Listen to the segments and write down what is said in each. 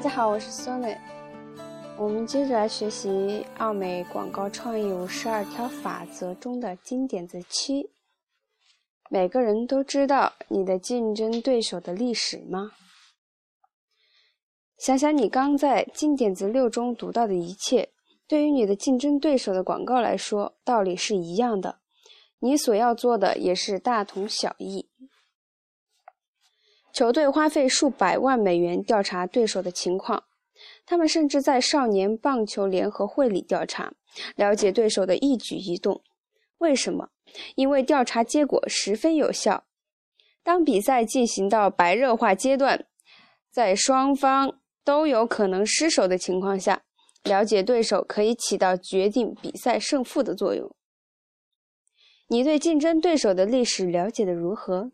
大家好，我是 Sony。我们接着来学习奥美广告创意五十二条法则中的金点子七。每个人都知道你的竞争对手的历史吗？想想你刚在金点子六中读到的一切，对于你的竞争对手的广告来说，道理是一样的。你所要做的也是大同小异。球队花费数百万美元调查对手的情况，他们甚至在少年棒球联合会里调查，了解对手的一举一动。为什么？因为调查结果十分有效。当比赛进行到白热化阶段，在双方都有可能失手的情况下，了解对手可以起到决定比赛胜负的作用。你对竞争对手的历史了解的如何？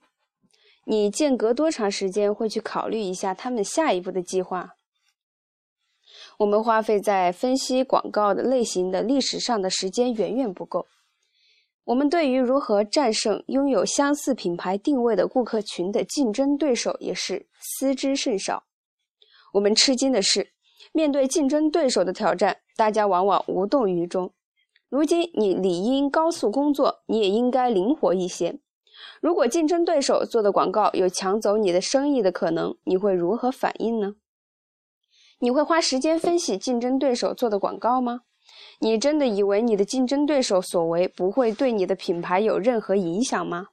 你间隔多长时间会去考虑一下他们下一步的计划？我们花费在分析广告的类型的历史上的时间远远不够。我们对于如何战胜拥有相似品牌定位的顾客群的竞争对手也是思之甚少。我们吃惊的是，面对竞争对手的挑战，大家往往无动于衷。如今你理应高速工作，你也应该灵活一些。如果竞争对手做的广告有抢走你的生意的可能，你会如何反应呢？你会花时间分析竞争对手做的广告吗？你真的以为你的竞争对手所为不会对你的品牌有任何影响吗？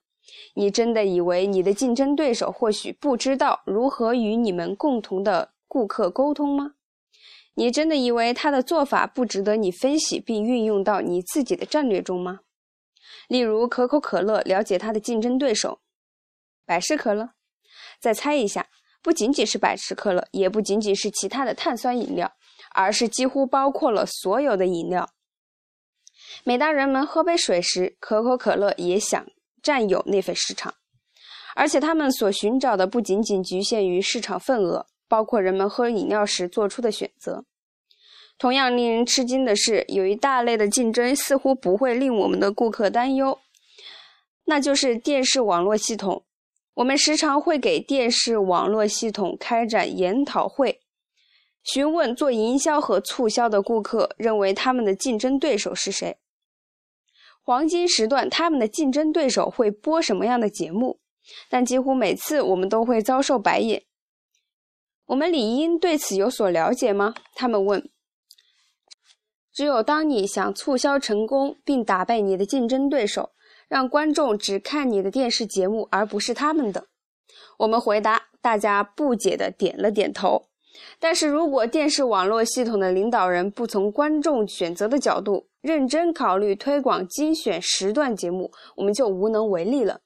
你真的以为你的竞争对手或许不知道如何与你们共同的顾客沟通吗？你真的以为他的做法不值得你分析并运用到你自己的战略中吗？例如，可口可乐了解它的竞争对手百事可乐。再猜一下，不仅仅是百事可乐，也不仅仅是其他的碳酸饮料，而是几乎包括了所有的饮料。每当人们喝杯水时，可口可乐也想占有那份市场，而且他们所寻找的不仅仅局限于市场份额，包括人们喝饮料时做出的选择。同样令人吃惊的是，有一大类的竞争似乎不会令我们的顾客担忧，那就是电视网络系统。我们时常会给电视网络系统开展研讨会，询问做营销和促销的顾客认为他们的竞争对手是谁，黄金时段他们的竞争对手会播什么样的节目。但几乎每次我们都会遭受白眼。我们理应对此有所了解吗？他们问。只有当你想促销成功，并打败你的竞争对手，让观众只看你的电视节目而不是他们的，我们回答，大家不解地点了点头。但是如果电视网络系统的领导人不从观众选择的角度认真考虑推广精选时段节目，我们就无能为力了。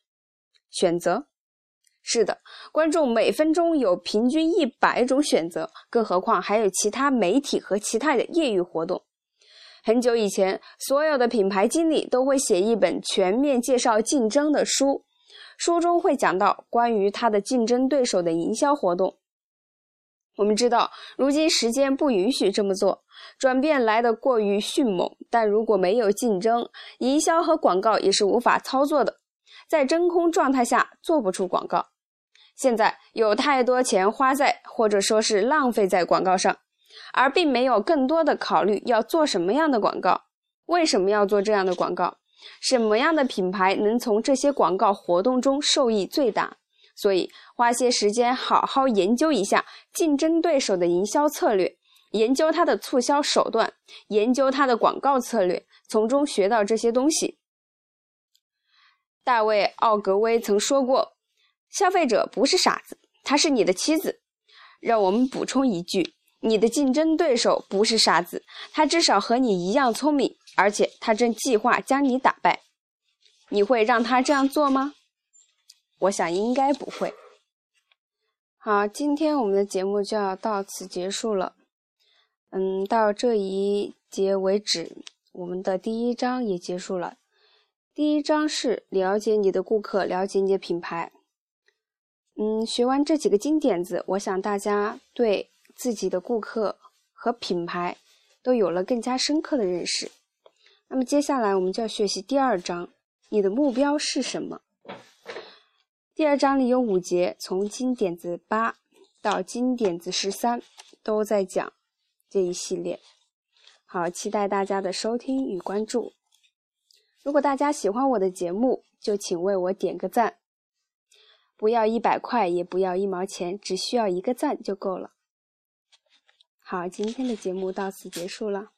选择？是的，观众每分钟有平均一百种选择，更何况还有其他媒体和其他的业余活动。很久以前，所有的品牌经理都会写一本全面介绍竞争的书，书中会讲到关于他的竞争对手的营销活动。我们知道，如今时间不允许这么做，转变来得过于迅猛。但如果没有竞争，营销和广告也是无法操作的，在真空状态下做不出广告。现在有太多钱花在，或者说是浪费在广告上。而并没有更多的考虑要做什么样的广告，为什么要做这样的广告，什么样的品牌能从这些广告活动中受益最大？所以花些时间好好研究一下竞争对手的营销策略，研究他的促销手段，研究他的广告策略，从中学到这些东西。大卫·奥格威曾说过：“消费者不是傻子，他是你的妻子。”让我们补充一句。你的竞争对手不是傻子，他至少和你一样聪明，而且他正计划将你打败。你会让他这样做吗？我想应该不会。好，今天我们的节目就要到此结束了。嗯，到这一节为止，我们的第一章也结束了。第一章是了解你的顾客，了解你的品牌。嗯，学完这几个金点子，我想大家对。自己的顾客和品牌都有了更加深刻的认识。那么接下来我们就要学习第二章，你的目标是什么？第二章里有五节，从金点子八到金点子十三都在讲这一系列。好，期待大家的收听与关注。如果大家喜欢我的节目，就请为我点个赞，不要一百块，也不要一毛钱，只需要一个赞就够了。好，今天的节目到此结束了。